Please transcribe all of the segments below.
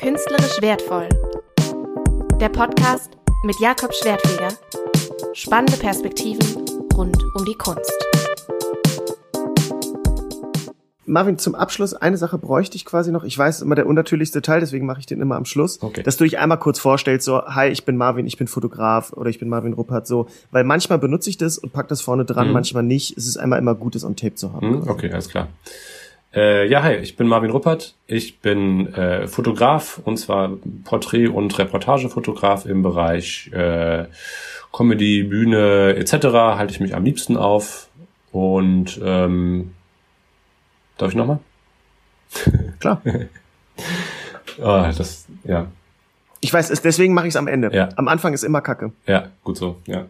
Künstlerisch wertvoll. Der Podcast mit Jakob Schwertfeger. Spannende Perspektiven rund um die Kunst. Marvin, zum Abschluss eine Sache bräuchte ich quasi noch. Ich weiß, es ist immer der unnatürlichste Teil, deswegen mache ich den immer am Schluss. Okay. Dass du dich einmal kurz vorstellst, so, hi, ich bin Marvin, ich bin Fotograf oder ich bin Marvin Ruppert, so. Weil manchmal benutze ich das und pack das vorne dran, Mhm. manchmal nicht. Es ist einmal immer gut, das on Tape zu haben. Hm, okay, alles klar. Äh, ja, hi, ich bin Marvin Ruppert. Ich bin äh, Fotograf und zwar Porträt- und Reportagefotograf im Bereich äh, Comedy, Bühne etc. halte ich mich am liebsten auf. Und ähm, darf ich nochmal? Klar. Ah, das, ja, Ich weiß, es, deswegen mache ich es am Ende. Ja. Am Anfang ist immer Kacke. ja, gut so, ja.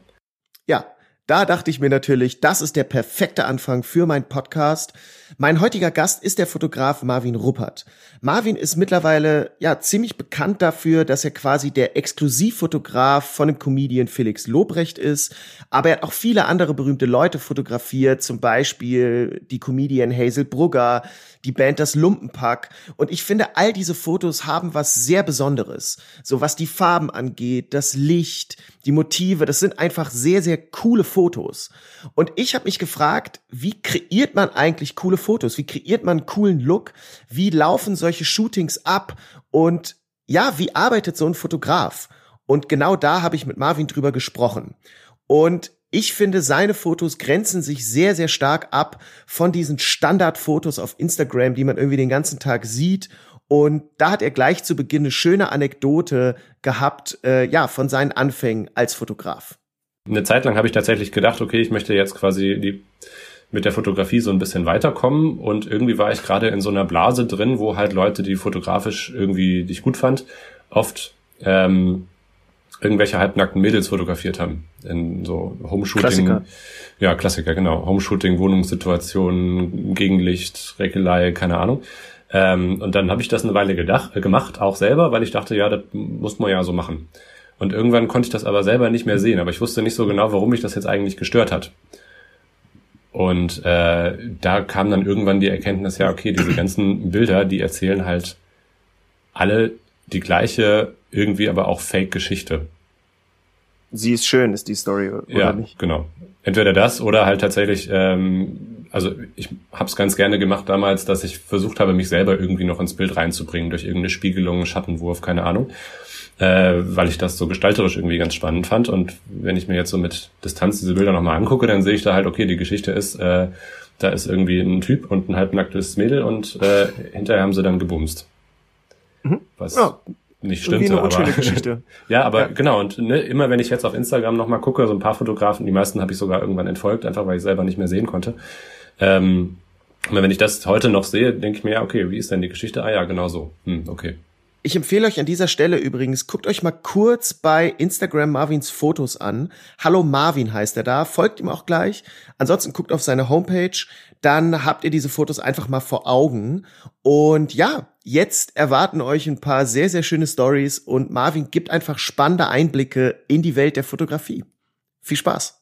Ja, da dachte ich mir natürlich, das ist der perfekte Anfang für meinen Podcast. Mein heutiger Gast ist der Fotograf Marvin Ruppert. Marvin ist mittlerweile ja ziemlich bekannt dafür, dass er quasi der Exklusivfotograf von dem Comedian Felix Lobrecht ist, aber er hat auch viele andere berühmte Leute fotografiert, zum Beispiel die Comedian Hazel Brugger, die Band Das Lumpenpack. Und ich finde, all diese Fotos haben was sehr Besonderes. So was die Farben angeht, das Licht, die Motive, das sind einfach sehr, sehr coole Fotos. Und ich habe mich gefragt, wie kreiert man eigentlich coole Fotos? Wie kreiert man einen coolen Look? Wie laufen solche Shootings ab? Und ja, wie arbeitet so ein Fotograf? Und genau da habe ich mit Marvin drüber gesprochen. Und ich finde, seine Fotos grenzen sich sehr, sehr stark ab von diesen Standardfotos auf Instagram, die man irgendwie den ganzen Tag sieht. Und da hat er gleich zu Beginn eine schöne Anekdote gehabt, äh, ja, von seinen Anfängen als Fotograf. Eine Zeit lang habe ich tatsächlich gedacht, okay, ich möchte jetzt quasi die mit der Fotografie so ein bisschen weiterkommen und irgendwie war ich gerade in so einer Blase drin, wo halt Leute, die fotografisch irgendwie dich gut fand, oft ähm, irgendwelche halbnackten Mädels fotografiert haben in so Homeshooting. Klassiker. Ja, Klassiker, genau. Homeshooting, Wohnungssituationen, Gegenlicht, Reckelei, keine Ahnung. Ähm, und dann habe ich das eine Weile gedacht, äh, gemacht, auch selber, weil ich dachte, ja, das muss man ja so machen. Und irgendwann konnte ich das aber selber nicht mehr sehen, aber ich wusste nicht so genau, warum mich das jetzt eigentlich gestört hat. Und äh, da kam dann irgendwann die Erkenntnis, ja, okay, diese ganzen Bilder, die erzählen halt alle die gleiche, irgendwie aber auch Fake-Geschichte. Sie ist schön, ist die Story, oder ja, nicht? genau. Entweder das oder halt tatsächlich, ähm, also ich habe es ganz gerne gemacht damals, dass ich versucht habe, mich selber irgendwie noch ins Bild reinzubringen durch irgendeine Spiegelung, Schattenwurf, keine Ahnung, äh, weil ich das so gestalterisch irgendwie ganz spannend fand. Und wenn ich mir jetzt so mit Distanz diese Bilder nochmal angucke, dann sehe ich da halt, okay, die Geschichte ist, äh, da ist irgendwie ein Typ und ein halbnacktes Mädel und äh, hinterher haben sie dann gebumst. Was Ja, nicht eine aber ja, aber Ja. genau, und ne, immer wenn ich jetzt auf Instagram nochmal gucke, so ein paar Fotografen, die meisten habe ich sogar irgendwann entfolgt, einfach weil ich selber nicht mehr sehen konnte. Ähm, wenn ich das heute noch sehe, denke ich mir, ja, okay, wie ist denn die Geschichte? Ah ja, genau so. Hm, okay. Ich empfehle euch an dieser Stelle übrigens, guckt euch mal kurz bei Instagram Marvins Fotos an. Hallo Marvin heißt er da, folgt ihm auch gleich. Ansonsten guckt auf seine Homepage, dann habt ihr diese Fotos einfach mal vor Augen. Und ja, jetzt erwarten euch ein paar sehr, sehr schöne Stories und Marvin gibt einfach spannende Einblicke in die Welt der Fotografie. Viel Spaß!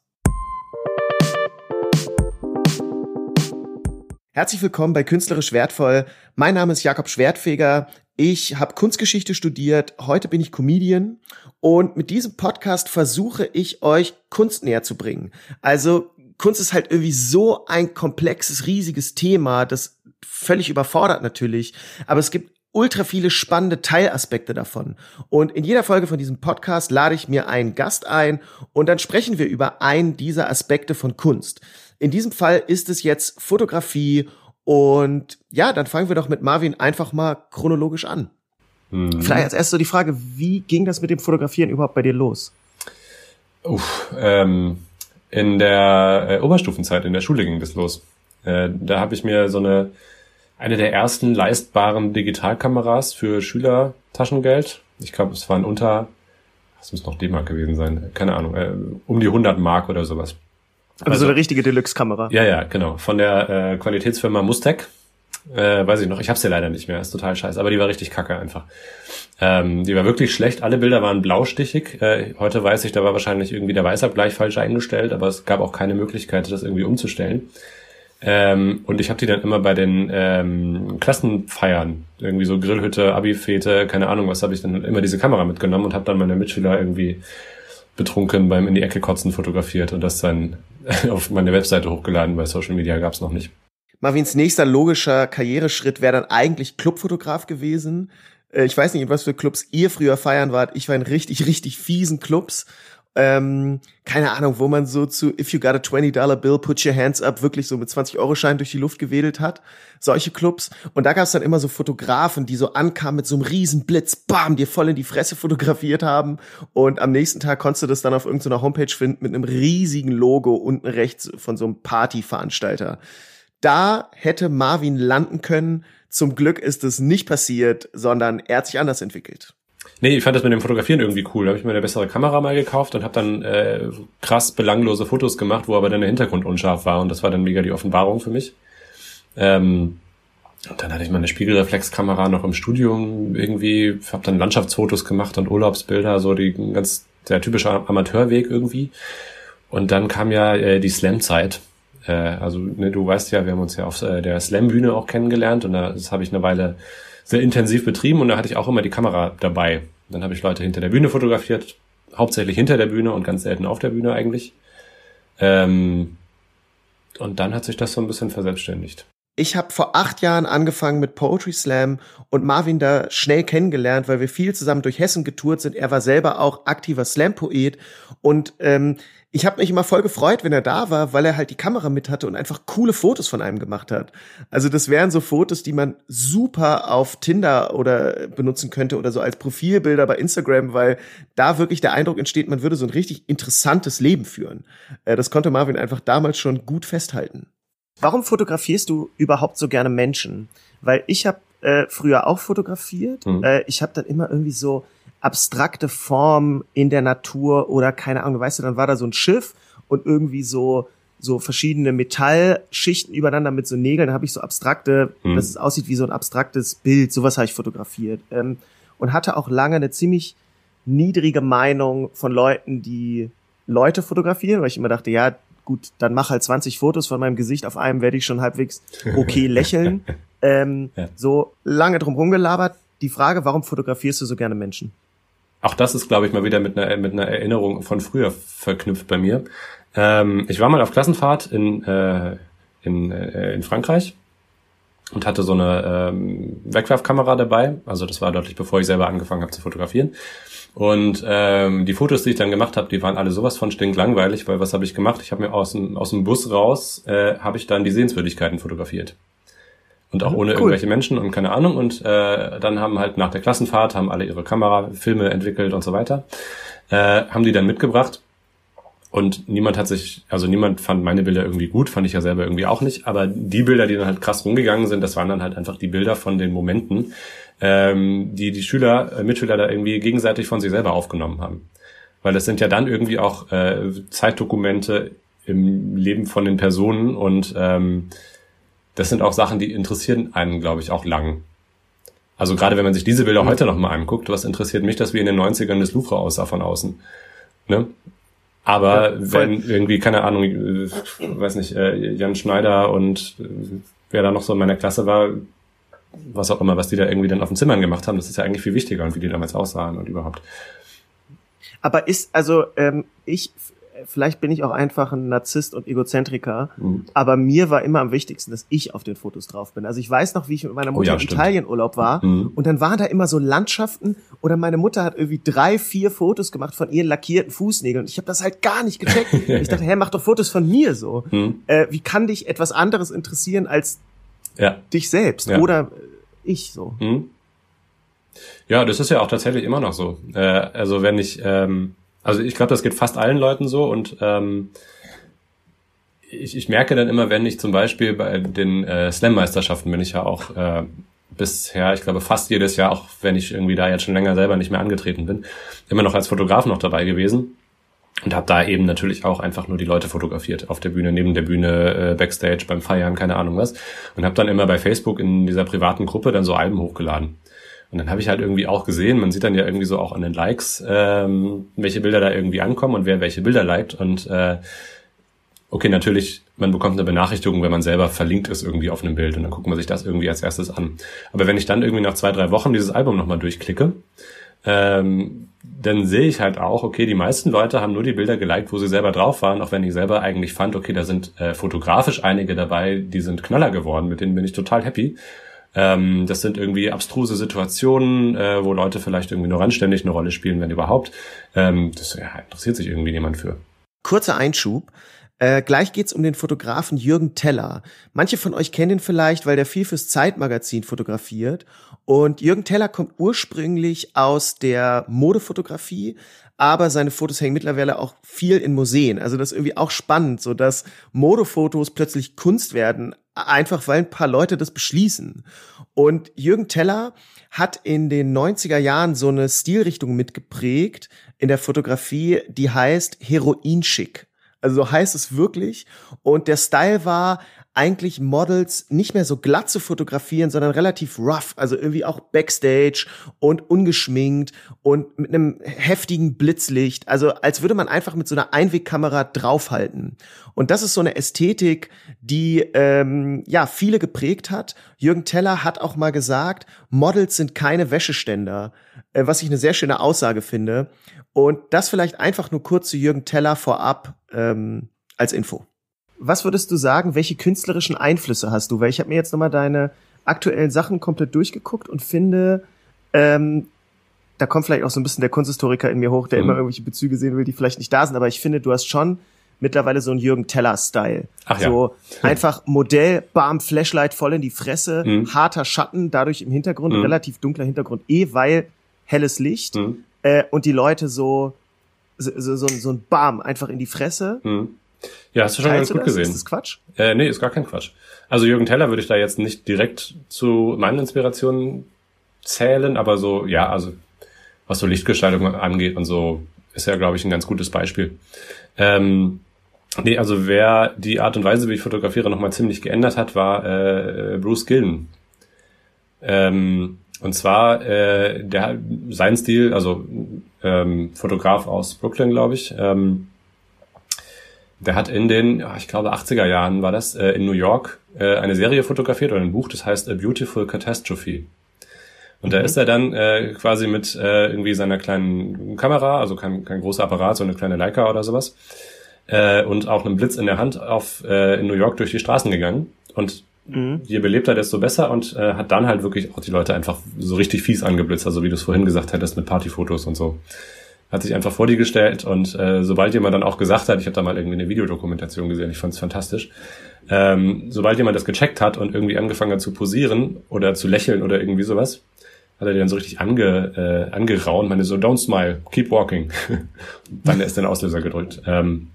Herzlich willkommen bei Künstlerisch Wertvoll. Mein Name ist Jakob Schwertfeger. Ich habe Kunstgeschichte studiert. Heute bin ich Comedian. Und mit diesem Podcast versuche ich euch Kunst näher zu bringen. Also Kunst ist halt irgendwie so ein komplexes, riesiges Thema, das völlig überfordert natürlich. Aber es gibt ultra viele spannende Teilaspekte davon. Und in jeder Folge von diesem Podcast lade ich mir einen Gast ein und dann sprechen wir über einen dieser Aspekte von Kunst. In diesem Fall ist es jetzt Fotografie und ja, dann fangen wir doch mit Marvin einfach mal chronologisch an. Hm. Vielleicht als erstes so die Frage, wie ging das mit dem Fotografieren überhaupt bei dir los? Uff, ähm, in der äh, Oberstufenzeit in der Schule ging das los. Äh, da habe ich mir so eine eine der ersten leistbaren Digitalkameras für Schüler Taschengeld. Ich glaube, es waren unter, es muss noch D-Mark gewesen sein, keine Ahnung, äh, um die 100 Mark oder sowas. Also, Also- so eine richtige Deluxe-Kamera. Ja, ja, genau. Von der äh, Qualitätsfirma Mustec. Äh, weiß ich noch, ich hab's ja leider nicht mehr, ist total scheiße, aber die war richtig kacke einfach. Ähm, die war wirklich schlecht, alle Bilder waren blaustichig. Äh, heute weiß ich, da war wahrscheinlich irgendwie der Weißabgleich falsch eingestellt, aber es gab auch keine Möglichkeit, das irgendwie umzustellen. Ähm, und ich habe die dann immer bei den ähm, Klassenfeiern, irgendwie so Grillhütte, Abi-Fete, keine Ahnung, was habe ich dann immer diese Kamera mitgenommen und habe dann meine Mitschüler irgendwie betrunken beim in die Ecke kotzen fotografiert und das dann auf meine Webseite hochgeladen. Bei Social Media gab's noch nicht. Marvins nächster logischer Karriereschritt wäre dann eigentlich Clubfotograf gewesen. Äh, ich weiß nicht, in was für Clubs ihr früher feiern wart. Ich war in richtig, richtig fiesen Clubs ähm, keine Ahnung, wo man so zu If you got a 20 Bill, put your hands up, wirklich so mit 20-Euro-Schein durch die Luft gewedelt hat. Solche Clubs. Und da gab es dann immer so Fotografen, die so ankamen mit so einem riesen Blitz, bam, dir voll in die Fresse fotografiert haben. Und am nächsten Tag konntest du das dann auf irgendeiner Homepage finden mit einem riesigen Logo unten rechts von so einem Partyveranstalter. Da hätte Marvin landen können. Zum Glück ist es nicht passiert, sondern er hat sich anders entwickelt. Nee, ich fand das mit dem Fotografieren irgendwie cool. Da habe ich mir eine bessere Kamera mal gekauft und habe dann äh, krass belanglose Fotos gemacht, wo aber dann der Hintergrund unscharf war. Und das war dann mega die Offenbarung für mich. Ähm, und dann hatte ich mal eine Spiegelreflexkamera noch im Studium irgendwie, habe dann Landschaftsfotos gemacht und Urlaubsbilder, so die ganz der typische Amateurweg irgendwie. Und dann kam ja äh, die Slam-Zeit. Äh, also ne, du weißt ja, wir haben uns ja auf äh, der Slam-Bühne auch kennengelernt und da, habe ich eine Weile sehr intensiv betrieben und da hatte ich auch immer die Kamera dabei. Dann habe ich Leute hinter der Bühne fotografiert, hauptsächlich hinter der Bühne und ganz selten auf der Bühne eigentlich. Ähm, und dann hat sich das so ein bisschen verselbstständigt. Ich habe vor acht Jahren angefangen mit Poetry Slam und Marvin da schnell kennengelernt, weil wir viel zusammen durch Hessen getourt sind. Er war selber auch aktiver Slam-Poet und ähm, ich habe mich immer voll gefreut, wenn er da war, weil er halt die Kamera mit hatte und einfach coole Fotos von einem gemacht hat. Also das wären so Fotos, die man super auf Tinder oder benutzen könnte oder so als Profilbilder bei Instagram, weil da wirklich der Eindruck entsteht, man würde so ein richtig interessantes Leben führen. Äh, das konnte Marvin einfach damals schon gut festhalten. Warum fotografierst du überhaupt so gerne Menschen? Weil ich habe äh, früher auch fotografiert. Mhm. Äh, ich habe dann immer irgendwie so abstrakte Form in der Natur oder keine Ahnung, weißt du, dann war da so ein Schiff und irgendwie so so verschiedene Metallschichten übereinander mit so Nägeln, da habe ich so abstrakte, mhm. dass es aussieht wie so ein abstraktes Bild, sowas habe ich fotografiert ähm, und hatte auch lange eine ziemlich niedrige Meinung von Leuten, die Leute fotografieren, weil ich immer dachte, ja, gut, dann mach halt 20 Fotos von meinem Gesicht, auf einem werde ich schon halbwegs okay lächeln. ähm, ja. So lange drum rumgelabert. Die Frage, warum fotografierst du so gerne Menschen? Auch das ist, glaube ich, mal wieder mit einer, mit einer Erinnerung von früher verknüpft bei mir. Ähm, ich war mal auf Klassenfahrt in, äh, in, äh, in Frankreich und hatte so eine ähm, Wegwerfkamera dabei. Also das war deutlich bevor ich selber angefangen habe zu fotografieren. Und ähm, die Fotos, die ich dann gemacht habe, die waren alle sowas von stinklangweilig, weil was habe ich gemacht? Ich habe mir aus dem, aus dem Bus raus, äh, habe ich dann die Sehenswürdigkeiten fotografiert und auch ohne cool. irgendwelche Menschen und keine Ahnung. Und äh, dann haben halt nach der Klassenfahrt haben alle ihre Kamerafilme entwickelt und so weiter, äh, haben die dann mitgebracht. Und niemand hat sich, also niemand fand meine Bilder irgendwie gut, fand ich ja selber irgendwie auch nicht. Aber die Bilder, die dann halt krass rumgegangen sind, das waren dann halt einfach die Bilder von den Momenten, ähm, die die Schüler, äh, Mitschüler da irgendwie gegenseitig von sich selber aufgenommen haben. Weil das sind ja dann irgendwie auch äh, Zeitdokumente im Leben von den Personen und ähm, das sind auch Sachen, die interessieren einen, glaube ich, auch lang. Also gerade wenn man sich diese Bilder mhm. heute nochmal anguckt, was interessiert mich, dass wie in den 90ern das Louvre aussah von außen. Ne? Aber ja, wenn irgendwie, keine Ahnung, äh, weiß nicht, äh, Jan Schneider und äh, wer da noch so in meiner Klasse war, was auch immer, was die da irgendwie dann auf den Zimmern gemacht haben, das ist ja eigentlich viel wichtiger und wie die damals aussahen und überhaupt. Aber ist, also ähm, ich vielleicht bin ich auch einfach ein Narzisst und Egozentriker, mhm. aber mir war immer am wichtigsten, dass ich auf den Fotos drauf bin. Also ich weiß noch, wie ich mit meiner Mutter oh ja, im Italienurlaub war mhm. und dann waren da immer so Landschaften oder meine Mutter hat irgendwie drei, vier Fotos gemacht von ihren lackierten Fußnägeln und ich habe das halt gar nicht gecheckt. ich dachte, hä, mach doch Fotos von mir so. Mhm. Äh, wie kann dich etwas anderes interessieren als ja. dich selbst ja. oder ich so? Mhm. Ja, das ist ja auch tatsächlich immer noch so. Äh, also wenn ich ähm also ich glaube, das geht fast allen Leuten so und ähm, ich, ich merke dann immer, wenn ich zum Beispiel bei den äh, Slam-Meisterschaften bin ich ja auch äh, bisher, ich glaube fast jedes Jahr, auch wenn ich irgendwie da jetzt schon länger selber nicht mehr angetreten bin, immer noch als Fotograf noch dabei gewesen und habe da eben natürlich auch einfach nur die Leute fotografiert auf der Bühne, neben der Bühne, äh, backstage, beim Feiern, keine Ahnung was und habe dann immer bei Facebook in dieser privaten Gruppe dann so Alben hochgeladen. Und dann habe ich halt irgendwie auch gesehen, man sieht dann ja irgendwie so auch an den Likes, ähm, welche Bilder da irgendwie ankommen und wer welche Bilder liked. Und äh, okay, natürlich, man bekommt eine Benachrichtigung, wenn man selber verlinkt ist irgendwie auf einem Bild und dann guckt man sich das irgendwie als erstes an. Aber wenn ich dann irgendwie nach zwei, drei Wochen dieses Album nochmal durchklicke, ähm, dann sehe ich halt auch, okay, die meisten Leute haben nur die Bilder geliked, wo sie selber drauf waren, auch wenn ich selber eigentlich fand, okay, da sind äh, fotografisch einige dabei, die sind Knaller geworden, mit denen bin ich total happy. Ähm, das sind irgendwie abstruse Situationen, äh, wo Leute vielleicht irgendwie nur randständig eine Rolle spielen, wenn überhaupt. Ähm, das ja, interessiert sich irgendwie niemand für. Kurzer Einschub. Äh, gleich geht's um den Fotografen Jürgen Teller. Manche von euch kennen ihn vielleicht, weil der viel fürs Zeitmagazin fotografiert. Und Jürgen Teller kommt ursprünglich aus der Modefotografie, aber seine Fotos hängen mittlerweile auch viel in Museen. Also das ist irgendwie auch spannend, so dass Modefotos plötzlich Kunst werden, einfach weil ein paar Leute das beschließen. Und Jürgen Teller hat in den 90er Jahren so eine Stilrichtung mitgeprägt in der Fotografie, die heißt Heroinschick. Also so heißt es wirklich. Und der Style war eigentlich Models nicht mehr so glatt zu fotografieren, sondern relativ rough, also irgendwie auch backstage und ungeschminkt und mit einem heftigen Blitzlicht, also als würde man einfach mit so einer Einwegkamera draufhalten. Und das ist so eine Ästhetik, die ähm, ja viele geprägt hat. Jürgen Teller hat auch mal gesagt, Models sind keine Wäscheständer, äh, was ich eine sehr schöne Aussage finde. Und das vielleicht einfach nur kurz zu Jürgen Teller vorab ähm, als Info. Was würdest du sagen, welche künstlerischen Einflüsse hast du? Weil ich habe mir jetzt nochmal deine aktuellen Sachen komplett durchgeguckt und finde, ähm, da kommt vielleicht auch so ein bisschen der Kunsthistoriker in mir hoch, der mhm. immer irgendwelche Bezüge sehen will, die vielleicht nicht da sind, aber ich finde, du hast schon mittlerweile so einen Jürgen Teller-Style. Ja. So einfach Modell, bam, Flashlight voll in die Fresse, mhm. harter Schatten, dadurch im Hintergrund, mhm. relativ dunkler Hintergrund, eh, weil helles Licht mhm. äh, und die Leute so, so, so, so ein Bam einfach in die Fresse. Ja, hast du schon Teilst ganz gut das? gesehen. Ist das Quatsch? Äh, nee, ist gar kein Quatsch. Also Jürgen Teller würde ich da jetzt nicht direkt zu meinen Inspirationen zählen, aber so, ja, also was so Lichtgestaltung angeht und so, ist ja, glaube ich, ein ganz gutes Beispiel. Ähm, nee, also wer die Art und Weise, wie ich fotografiere, nochmal ziemlich geändert hat, war äh, Bruce Gillen. Ähm, und zwar äh, der sein Stil, also ähm, Fotograf aus Brooklyn, glaube ich, ähm, der hat in den, ich glaube, 80er Jahren war das, äh, in New York äh, eine Serie fotografiert oder ein Buch, das heißt A Beautiful Catastrophe. Und da mhm. ist er dann äh, quasi mit äh, irgendwie seiner kleinen Kamera, also kein, kein großer Apparat, so eine kleine Leica oder sowas, äh, und auch einem Blitz in der Hand auf äh, in New York durch die Straßen gegangen. Und mhm. je belebter, desto besser und äh, hat dann halt wirklich auch die Leute einfach so richtig fies angeblitzt, also wie du es vorhin gesagt hättest mit Partyfotos und so hat sich einfach vor die gestellt und äh, sobald jemand dann auch gesagt hat, ich habe da mal irgendwie eine Videodokumentation gesehen, ich fand es fantastisch, ähm, sobald jemand das gecheckt hat und irgendwie angefangen hat zu posieren oder zu lächeln oder irgendwie sowas, hat er den so richtig ange, äh, angeraunt, meine so, don't smile, keep walking. dann ist der Auslöser gedrückt. Ähm,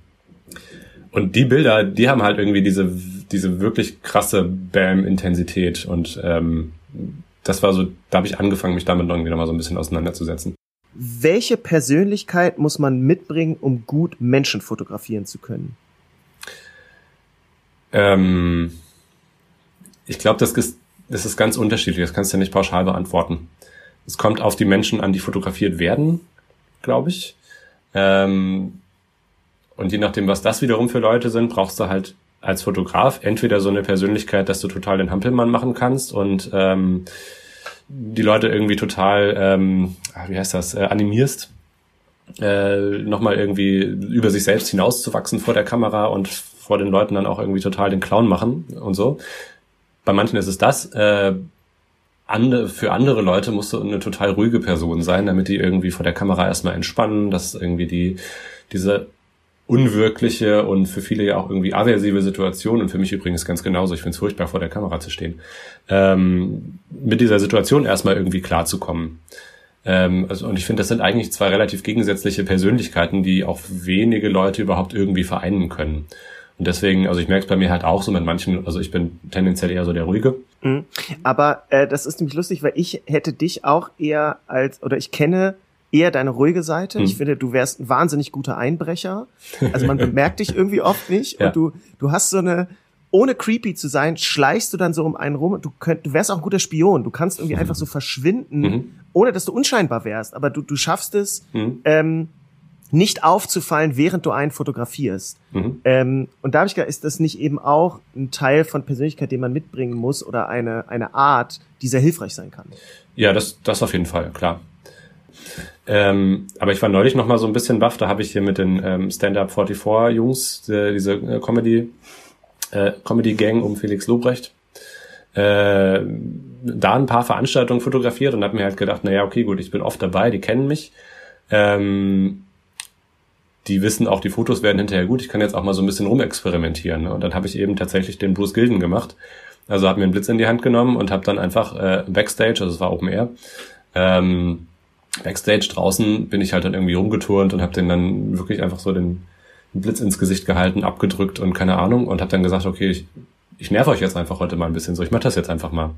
und die Bilder, die haben halt irgendwie diese, diese wirklich krasse Bam-Intensität und ähm, das war so, da habe ich angefangen, mich damit irgendwie nochmal so ein bisschen auseinanderzusetzen. Welche Persönlichkeit muss man mitbringen, um gut Menschen fotografieren zu können? Ähm, ich glaube, das ist, das ist ganz unterschiedlich. Das kannst du nicht pauschal beantworten. Es kommt auf die Menschen an, die fotografiert werden, glaube ich. Ähm, und je nachdem, was das wiederum für Leute sind, brauchst du halt als Fotograf entweder so eine Persönlichkeit, dass du total den Hampelmann machen kannst und ähm, die Leute irgendwie total, ähm, ah, wie heißt das, äh, animierst, äh, nochmal irgendwie über sich selbst hinauszuwachsen vor der Kamera und vor den Leuten dann auch irgendwie total den Clown machen und so. Bei manchen ist es das. Äh, ande, für andere Leute musst du eine total ruhige Person sein, damit die irgendwie vor der Kamera erstmal entspannen, dass irgendwie die diese unwirkliche und für viele ja auch irgendwie aversive Situation und für mich übrigens ganz genauso. Ich finde es furchtbar, vor der Kamera zu stehen. Ähm, mit dieser Situation erstmal irgendwie klarzukommen. Ähm, also, und ich finde, das sind eigentlich zwei relativ gegensätzliche Persönlichkeiten, die auch wenige Leute überhaupt irgendwie vereinen können. Und deswegen, also ich merke es bei mir halt auch so mit manchen, also ich bin tendenziell eher so der Ruhige. Mhm. Aber äh, das ist nämlich lustig, weil ich hätte dich auch eher als, oder ich kenne eher deine ruhige Seite. Hm. Ich finde, du wärst ein wahnsinnig guter Einbrecher. Also man bemerkt dich irgendwie oft nicht ja. und du, du hast so eine, ohne creepy zu sein, schleichst du dann so um einen rum und du könnt, du wärst auch ein guter Spion. Du kannst irgendwie mhm. einfach so verschwinden, mhm. ohne dass du unscheinbar wärst. Aber du, du schaffst es, mhm. ähm, nicht aufzufallen, während du einen fotografierst. Mhm. Ähm, und da habe ich gedacht, ist das nicht eben auch ein Teil von Persönlichkeit, den man mitbringen muss oder eine, eine Art, die sehr hilfreich sein kann? Ja, das, das auf jeden Fall, klar. Ähm, aber ich war neulich noch mal so ein bisschen baff, da habe ich hier mit den ähm, Stand-Up 44 Jungs, äh, diese äh, Comedy, äh, Comedy Gang um Felix Lobrecht, äh, da ein paar Veranstaltungen fotografiert und habe mir halt gedacht, naja, okay, gut, ich bin oft dabei, die kennen mich. Ähm, die wissen auch, die Fotos werden hinterher gut. Ich kann jetzt auch mal so ein bisschen rumexperimentieren. Und dann habe ich eben tatsächlich den Bruce Gilden gemacht. Also habe mir einen Blitz in die Hand genommen und habe dann einfach äh, Backstage, also es war Open Air, ähm, Backstage draußen bin ich halt dann irgendwie rumgeturnt und habe den dann wirklich einfach so den Blitz ins Gesicht gehalten, abgedrückt und keine Ahnung und habe dann gesagt, okay, ich, ich nerv euch jetzt einfach heute mal ein bisschen so, ich mach das jetzt einfach mal.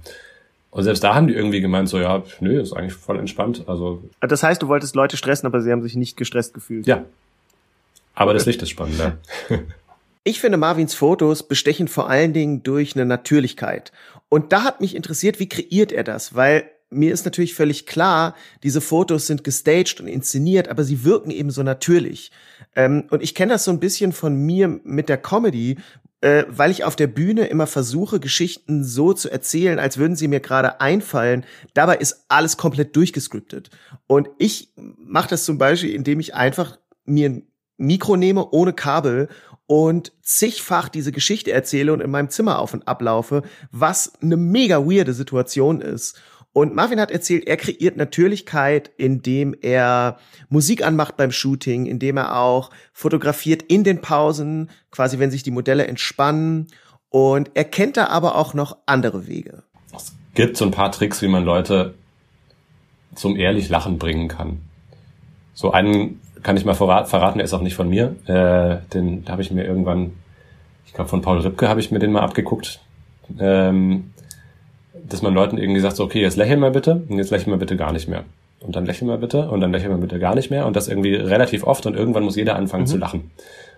Und selbst da haben die irgendwie gemeint, so ja, nö, ist eigentlich voll entspannt. Also das heißt, du wolltest Leute stressen, aber sie haben sich nicht gestresst gefühlt. Ja. Aber das Licht ist spannend, ja. Ich finde Marvins Fotos bestechen vor allen Dingen durch eine Natürlichkeit. Und da hat mich interessiert, wie kreiert er das? Weil mir ist natürlich völlig klar, diese Fotos sind gestaged und inszeniert, aber sie wirken eben so natürlich. Ähm, und ich kenne das so ein bisschen von mir mit der Comedy, äh, weil ich auf der Bühne immer versuche, Geschichten so zu erzählen, als würden sie mir gerade einfallen. Dabei ist alles komplett durchgescriptet. Und ich mache das zum Beispiel, indem ich einfach mir ein Mikro nehme ohne Kabel und zigfach diese Geschichte erzähle und in meinem Zimmer auf und ablaufe, was eine mega weirde Situation ist. Und Marvin hat erzählt, er kreiert Natürlichkeit, indem er Musik anmacht beim Shooting, indem er auch fotografiert in den Pausen, quasi wenn sich die Modelle entspannen. Und er kennt da aber auch noch andere Wege. Es gibt so ein paar Tricks, wie man Leute zum ehrlich Lachen bringen kann. So einen kann ich mal verraten, der ist auch nicht von mir. Äh, den habe ich mir irgendwann, ich glaube von Paul Ripke habe ich mir den mal abgeguckt. Ähm, dass man Leuten irgendwie sagt, so, okay, jetzt lächel mal bitte und jetzt lächel mal bitte gar nicht mehr. Und dann lächel mal bitte und dann lächel mal bitte gar nicht mehr und das irgendwie relativ oft und irgendwann muss jeder anfangen mhm. zu lachen.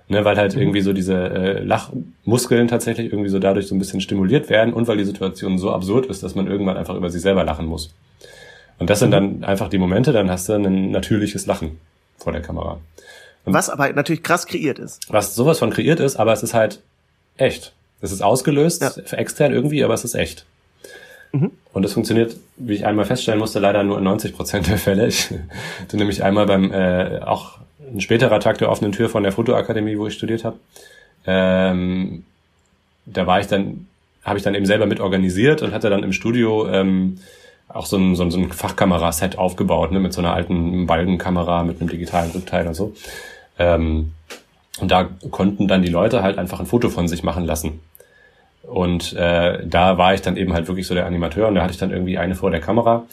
Ne, weil halt mhm. irgendwie so diese äh, Lachmuskeln tatsächlich irgendwie so dadurch so ein bisschen stimuliert werden und weil die Situation so absurd ist, dass man irgendwann einfach über sich selber lachen muss. Und das sind mhm. dann einfach die Momente, dann hast du ein natürliches Lachen vor der Kamera. Und was aber natürlich krass kreiert ist. Was sowas von kreiert ist, aber es ist halt echt. Es ist ausgelöst, ja. extern irgendwie, aber es ist echt. Mhm. Und das funktioniert, wie ich einmal feststellen musste, leider nur in 90 Prozent der Fälle. Ich bin nämlich einmal beim, äh, auch ein späterer Tag der offenen Tür von der Fotoakademie, wo ich studiert habe. Ähm, da war ich dann, habe ich dann eben selber mit organisiert und hatte dann im Studio ähm, auch so ein, so ein, so ein Fachkameraset aufgebaut, ne, mit so einer alten Balkenkamera, mit einem digitalen Rückteil und so. Ähm, und da konnten dann die Leute halt einfach ein Foto von sich machen lassen. Und äh, da war ich dann eben halt wirklich so der Animateur und da hatte ich dann irgendwie eine vor der Kamera.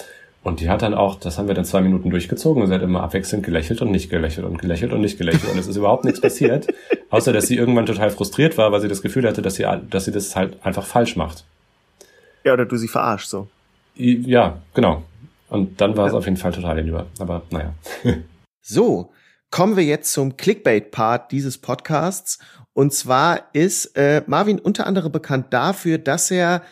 Und die hat dann auch, das haben wir dann zwei Minuten durchgezogen und sie hat immer abwechselnd gelächelt und nicht gelächelt und gelächelt und nicht gelächelt. Und es ist überhaupt nichts passiert, außer dass sie irgendwann total frustriert war, weil sie das Gefühl hatte, dass sie, dass sie das halt einfach falsch macht. Ja, oder du sie verarschst so. Ja, genau. Und dann war es auf jeden Fall total hinüber. Aber naja. so, kommen wir jetzt zum Clickbait-Part dieses Podcasts. Und zwar ist äh, Marvin unter anderem bekannt dafür, dass er,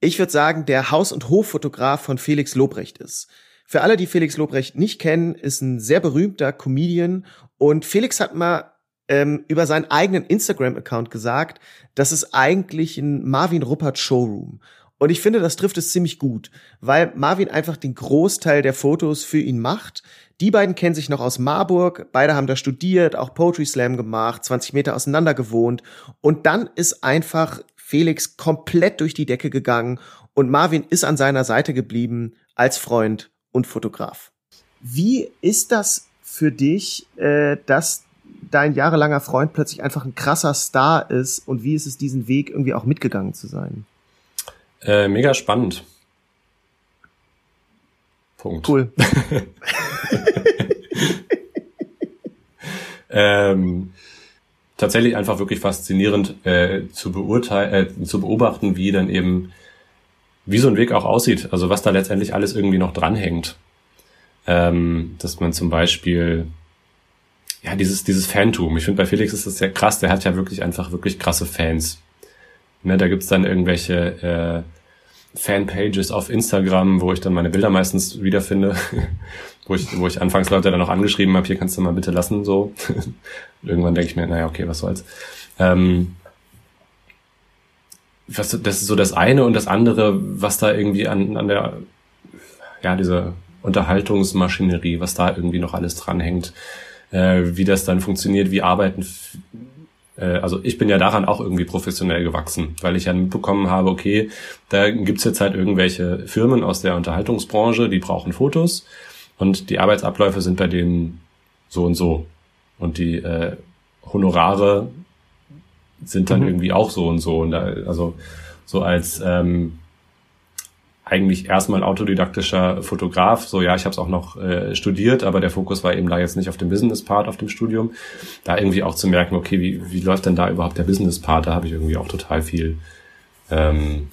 ich würde sagen, der Haus- und Hoffotograf von Felix Lobrecht ist. Für alle, die Felix Lobrecht nicht kennen, ist ein sehr berühmter Comedian. Und Felix hat mal ähm, über seinen eigenen Instagram-Account gesagt, das ist eigentlich ein Marvin Ruppert Showroom. Und ich finde, das trifft es ziemlich gut, weil Marvin einfach den Großteil der Fotos für ihn macht. Die beiden kennen sich noch aus Marburg, beide haben da studiert, auch Poetry Slam gemacht, 20 Meter auseinander gewohnt. Und dann ist einfach Felix komplett durch die Decke gegangen und Marvin ist an seiner Seite geblieben als Freund und Fotograf. Wie ist das für dich, äh, dass dein jahrelanger Freund plötzlich einfach ein krasser Star ist und wie ist es, diesen Weg irgendwie auch mitgegangen zu sein? Äh, mega spannend. Punkt. Cool. ähm, tatsächlich einfach wirklich faszinierend äh, zu beurteilen, äh, zu beobachten, wie dann eben, wie so ein Weg auch aussieht. Also was da letztendlich alles irgendwie noch dranhängt. Ähm, dass man zum Beispiel ja, dieses, dieses Fantum. Ich finde, bei Felix ist das sehr krass. Der hat ja wirklich einfach wirklich krasse Fans. Ne, da gibt's dann irgendwelche Fanpages auf Instagram, wo ich dann meine Bilder meistens wiederfinde, wo ich, wo ich anfangs Leute dann noch angeschrieben habe, hier kannst du mal bitte lassen, so. Irgendwann denke ich mir, naja, okay, was soll's. Ähm, was, das ist so das eine und das andere, was da irgendwie an, an der, ja, diese Unterhaltungsmaschinerie, was da irgendwie noch alles dranhängt, äh, wie das dann funktioniert, wie arbeiten also ich bin ja daran auch irgendwie professionell gewachsen, weil ich ja mitbekommen habe, okay, da gibt's jetzt halt irgendwelche Firmen aus der Unterhaltungsbranche, die brauchen Fotos und die Arbeitsabläufe sind bei denen so und so. Und die äh, Honorare sind dann mhm. irgendwie auch so und so. Und da, also so als ähm, eigentlich erstmal autodidaktischer Fotograf. So, ja, ich habe es auch noch äh, studiert, aber der Fokus war eben da jetzt nicht auf dem Business-Part, auf dem Studium. Da irgendwie auch zu merken, okay, wie, wie läuft denn da überhaupt der Business-Part? Da habe ich irgendwie auch total viel ähm,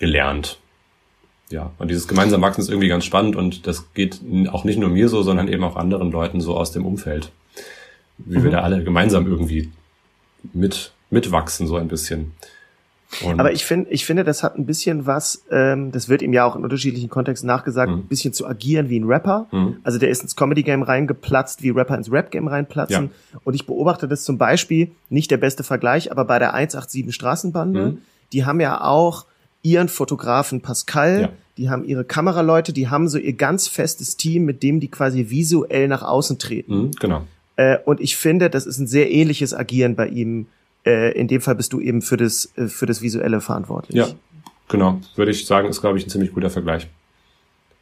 gelernt. Ja, und dieses gemeinsam Wachsen ist irgendwie ganz spannend und das geht auch nicht nur mir so, sondern eben auch anderen Leuten so aus dem Umfeld. Wie mhm. wir da alle gemeinsam irgendwie mit, mitwachsen, so ein bisschen. Und Aber ich finde, ich finde, das hat ein bisschen was, ähm, das wird ihm ja auch in unterschiedlichen Kontexten nachgesagt, mhm. ein bisschen zu agieren wie ein Rapper. Mhm. Also der ist ins Comedy-Game reingeplatzt, wie Rapper ins Rap-Game reinplatzen. Ja. Und ich beobachte das zum Beispiel, nicht der beste Vergleich, aber bei der 187 Straßenbande, mhm. die haben ja auch ihren Fotografen Pascal, ja. die haben ihre Kameraleute, die haben so ihr ganz festes Team, mit dem die quasi visuell nach außen treten. Mhm, genau. Äh, und ich finde, das ist ein sehr ähnliches Agieren bei ihm äh, in dem Fall bist du eben für das, äh, für das Visuelle verantwortlich. Ja, genau. Würde ich sagen, ist, glaube ich, ein ziemlich guter Vergleich.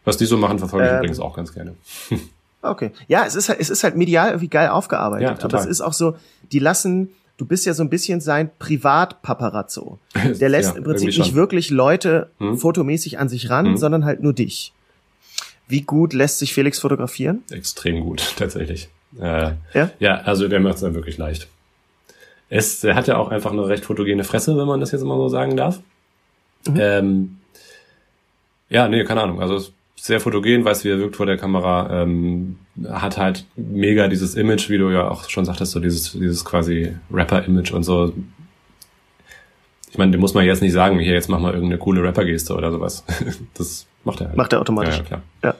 Was die so machen, verfolge ich ähm, übrigens auch ganz gerne. okay. Ja, es ist halt, es ist halt medial irgendwie geil aufgearbeitet. Ja, total. Aber es ist auch so, die lassen, du bist ja so ein bisschen sein Privatpaparazzo. Der lässt ja, im Prinzip nicht wirklich Leute hm? fotomäßig an sich ran, hm? sondern halt nur dich. Wie gut lässt sich Felix fotografieren? Extrem gut, tatsächlich. Äh, ja? ja, also der macht es dann wirklich leicht. Es er hat ja auch einfach eine recht fotogene Fresse, wenn man das jetzt mal so sagen darf. Mhm. Ähm, ja, nee, keine Ahnung. Also sehr fotogen, weiß, wie er wirkt vor der Kamera, ähm, hat halt mega dieses Image, wie du ja auch schon sagtest, so dieses, dieses quasi Rapper-Image und so. Ich meine, dem muss man jetzt nicht sagen, hier, jetzt mach mal irgendeine coole Rapper-Geste oder sowas. das macht er halt. Macht er automatisch. Ja, ja klar. Ja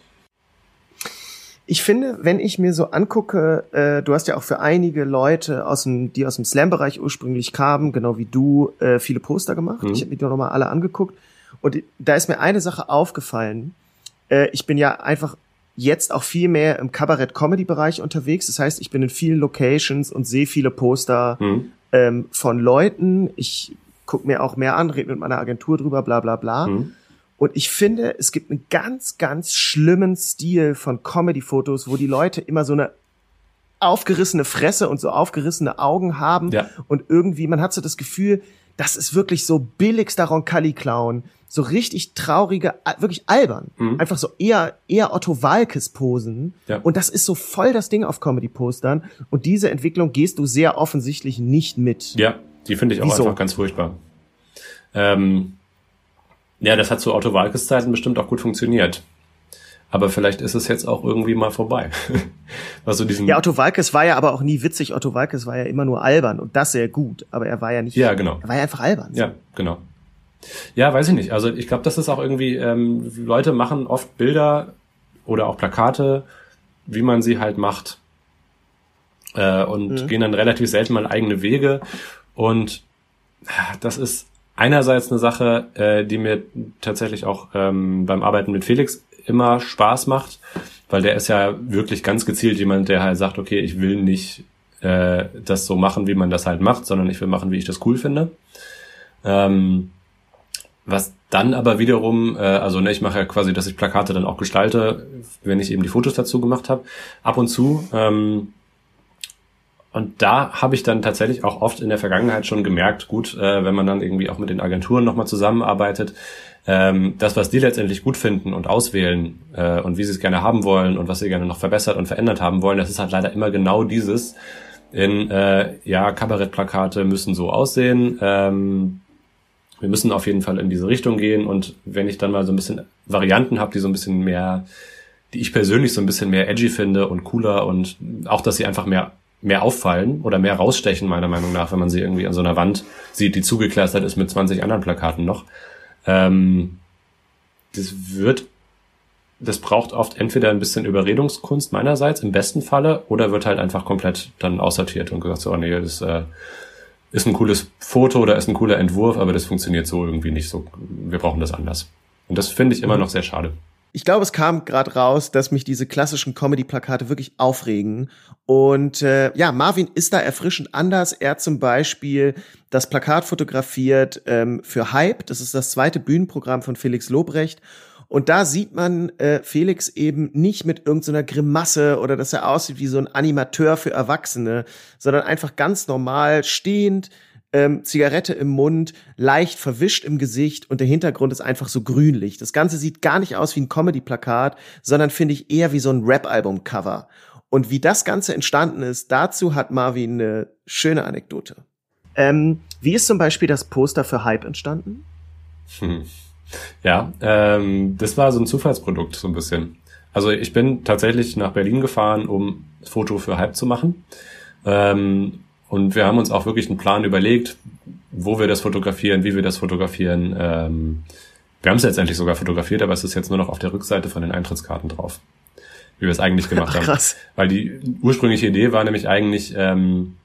ich finde, wenn ich mir so angucke, äh, du hast ja auch für einige Leute aus dem, die aus dem Slam-Bereich ursprünglich kamen, genau wie du, äh, viele Poster gemacht. Mhm. Ich habe mir die nochmal alle angeguckt. Und da ist mir eine Sache aufgefallen. Äh, ich bin ja einfach jetzt auch viel mehr im Kabarett-Comedy-Bereich unterwegs. Das heißt, ich bin in vielen Locations und sehe viele Poster mhm. ähm, von Leuten. Ich gucke mir auch mehr an, rede mit meiner Agentur drüber, bla bla bla. Mhm. Und ich finde, es gibt einen ganz, ganz schlimmen Stil von Comedy-Fotos, wo die Leute immer so eine aufgerissene Fresse und so aufgerissene Augen haben. Ja. Und irgendwie, man hat so das Gefühl, das ist wirklich so billigster Roncalli-Clown. So richtig traurige, wirklich albern. Mhm. Einfach so eher, eher Otto Walkes-Posen. Ja. Und das ist so voll das Ding auf Comedy-Postern. Und diese Entwicklung gehst du sehr offensichtlich nicht mit. Ja, die finde ich auch Wieso? einfach ganz furchtbar. Ähm, ja, das hat zu Otto Walkes Zeiten bestimmt auch gut funktioniert. Aber vielleicht ist es jetzt auch irgendwie mal vorbei. Was so diesen ja, Otto Walkes war ja aber auch nie witzig. Otto Walkes war ja immer nur albern und das sehr gut. Aber er war ja nicht. Ja, genau. Er war ja einfach albern. Ja, genau. Ja, weiß ich nicht. Also ich glaube, das ist auch irgendwie, ähm, Leute machen oft Bilder oder auch Plakate, wie man sie halt macht. Äh, und mhm. gehen dann relativ selten mal eigene Wege. Und das ist einerseits eine Sache, äh, die mir tatsächlich auch ähm, beim Arbeiten mit Felix immer Spaß macht, weil der ist ja wirklich ganz gezielt jemand, der halt sagt, okay, ich will nicht äh, das so machen, wie man das halt macht, sondern ich will machen, wie ich das cool finde. Ähm, was dann aber wiederum, äh, also ne, ich mache ja quasi, dass ich Plakate dann auch gestalte, wenn ich eben die Fotos dazu gemacht habe. Ab und zu ähm, und da habe ich dann tatsächlich auch oft in der Vergangenheit schon gemerkt, gut, äh, wenn man dann irgendwie auch mit den Agenturen nochmal zusammenarbeitet, ähm, das, was die letztendlich gut finden und auswählen äh, und wie sie es gerne haben wollen und was sie gerne noch verbessert und verändert haben wollen, das ist halt leider immer genau dieses in, äh, ja, Kabarettplakate müssen so aussehen, ähm, wir müssen auf jeden Fall in diese Richtung gehen. Und wenn ich dann mal so ein bisschen Varianten habe, die so ein bisschen mehr, die ich persönlich so ein bisschen mehr edgy finde und cooler und auch, dass sie einfach mehr mehr auffallen oder mehr rausstechen, meiner Meinung nach, wenn man sie irgendwie an so einer Wand sieht, die zugekleistert ist mit 20 anderen Plakaten noch. Ähm, das wird, das braucht oft entweder ein bisschen Überredungskunst meinerseits, im besten Falle, oder wird halt einfach komplett dann aussortiert und gesagt, so, nee, das äh, ist ein cooles Foto oder ist ein cooler Entwurf, aber das funktioniert so irgendwie nicht so. Wir brauchen das anders. Und das finde ich immer mhm. noch sehr schade. Ich glaube, es kam gerade raus, dass mich diese klassischen Comedy-Plakate wirklich aufregen. Und äh, ja, Marvin ist da erfrischend anders. Er zum Beispiel das Plakat fotografiert ähm, für Hype. Das ist das zweite Bühnenprogramm von Felix Lobrecht. Und da sieht man äh, Felix eben nicht mit irgendeiner so Grimasse oder dass er aussieht wie so ein Animateur für Erwachsene, sondern einfach ganz normal stehend, ähm, Zigarette im Mund, leicht verwischt im Gesicht und der Hintergrund ist einfach so grünlich. Das Ganze sieht gar nicht aus wie ein Comedy-Plakat, sondern finde ich eher wie so ein Rap-Album-Cover. Und wie das Ganze entstanden ist, dazu hat Marvin eine schöne Anekdote. Ähm, wie ist zum Beispiel das Poster für Hype entstanden? Hm. Ja, ähm, das war so ein Zufallsprodukt, so ein bisschen. Also ich bin tatsächlich nach Berlin gefahren, um Foto für Hype zu machen. Ähm, und wir haben uns auch wirklich einen Plan überlegt, wo wir das fotografieren, wie wir das fotografieren. Ähm, wir haben es letztendlich sogar fotografiert, aber es ist jetzt nur noch auf der Rückseite von den Eintrittskarten drauf, wie wir es eigentlich gemacht haben. Krass. Weil die ursprüngliche Idee war nämlich eigentlich, ähm,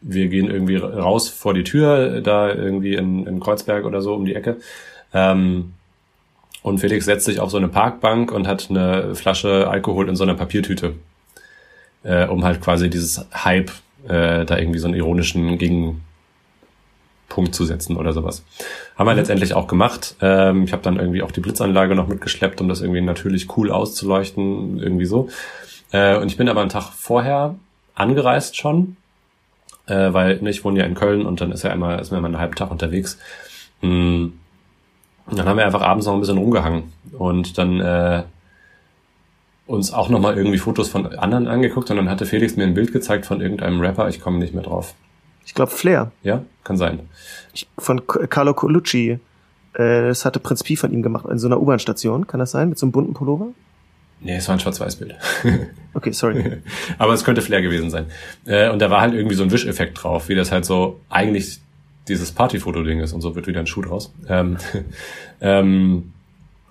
wir gehen irgendwie raus vor die Tür, da irgendwie in, in Kreuzberg oder so um die Ecke ähm, und Felix setzt sich auf so eine Parkbank und hat eine Flasche Alkohol in so einer Papiertüte, äh, um halt quasi dieses Hype äh, da irgendwie so einen ironischen Gegenpunkt zu setzen oder sowas. Haben wir mhm. letztendlich auch gemacht. Ähm, ich habe dann irgendwie auch die Blitzanlage noch mitgeschleppt, um das irgendwie natürlich cool auszuleuchten, irgendwie so. Äh, und ich bin aber einen Tag vorher angereist schon, äh, weil ne, ich wohne ja in Köln und dann ist ja immer, ist mir immer einen halben Tag unterwegs. Hm und dann haben wir einfach abends noch ein bisschen rumgehangen und dann äh, uns auch nochmal irgendwie Fotos von anderen angeguckt und dann hatte Felix mir ein Bild gezeigt von irgendeinem Rapper, ich komme nicht mehr drauf. Ich glaube Flair. Ja, kann sein. Ich, von Carlo Colucci. Äh, das hatte Prinz Pi von ihm gemacht in so einer U-Bahn-Station. Kann das sein? Mit so einem bunten Pullover? Nee, es war ein Schwarz-Weiß-Bild. okay, sorry. Aber es könnte Flair gewesen sein. Äh, und da war halt irgendwie so ein Wischeffekt drauf, wie das halt so eigentlich dieses Partyfoto-Ding ist und so wird wieder ein Schuh draus. Ähm, ähm,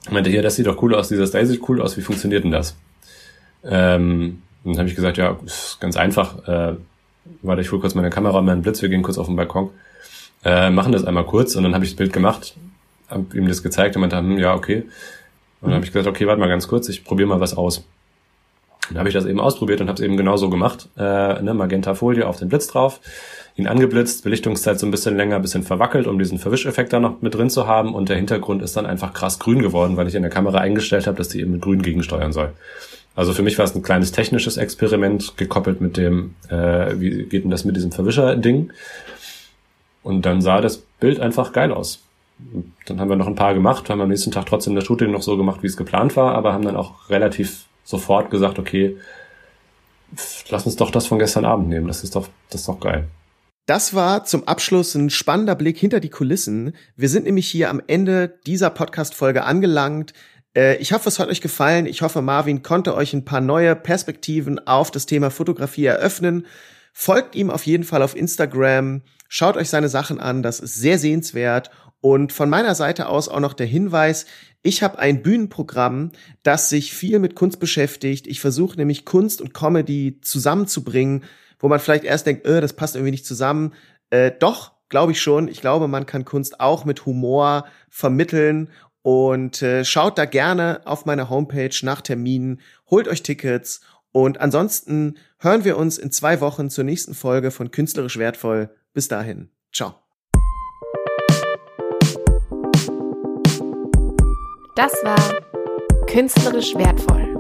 meinte, hier, das sieht doch cool aus, dieser Style sieht cool aus, wie funktioniert denn das? Ähm, dann habe ich gesagt, ja, ist ganz einfach. Äh, warte, ich hole kurz meine Kamera, meinen Blitz, wir gehen kurz auf den Balkon, äh, machen das einmal kurz und dann habe ich das Bild gemacht, habe ihm das gezeigt und meinte, hm, ja, okay. Und dann habe ich gesagt, okay, warte mal ganz kurz, ich probiere mal was aus. Dann habe ich das eben ausprobiert und habe es eben genauso gemacht. Äh, ne, Magenta-Folie auf den Blitz drauf, ihn angeblitzt, Belichtungszeit so ein bisschen länger, bisschen verwackelt, um diesen Verwischeffekt da noch mit drin zu haben. Und der Hintergrund ist dann einfach krass grün geworden, weil ich in der Kamera eingestellt habe, dass die eben mit grün gegensteuern soll. Also für mich war es ein kleines technisches Experiment, gekoppelt mit dem, äh, wie geht denn das mit diesem Verwischer-Ding. Und dann sah das Bild einfach geil aus. Dann haben wir noch ein paar gemacht, haben am nächsten Tag trotzdem das Shooting noch so gemacht, wie es geplant war, aber haben dann auch relativ sofort gesagt, okay, lass uns doch das von gestern Abend nehmen. Das ist doch, das ist doch geil. Das war zum Abschluss ein spannender Blick hinter die Kulissen. Wir sind nämlich hier am Ende dieser Podcast-Folge angelangt. Äh, ich hoffe, es hat euch gefallen. Ich hoffe, Marvin konnte euch ein paar neue Perspektiven auf das Thema Fotografie eröffnen. Folgt ihm auf jeden Fall auf Instagram. Schaut euch seine Sachen an. Das ist sehr sehenswert. Und von meiner Seite aus auch noch der Hinweis, ich habe ein Bühnenprogramm, das sich viel mit Kunst beschäftigt. Ich versuche nämlich Kunst und Comedy zusammenzubringen, wo man vielleicht erst denkt, äh, das passt irgendwie nicht zusammen. Äh, doch, glaube ich schon. Ich glaube, man kann Kunst auch mit Humor vermitteln. Und äh, schaut da gerne auf meiner Homepage nach Terminen, holt euch Tickets und ansonsten hören wir uns in zwei Wochen zur nächsten Folge von Künstlerisch Wertvoll. Bis dahin. Ciao. Das war Künstlerisch Wertvoll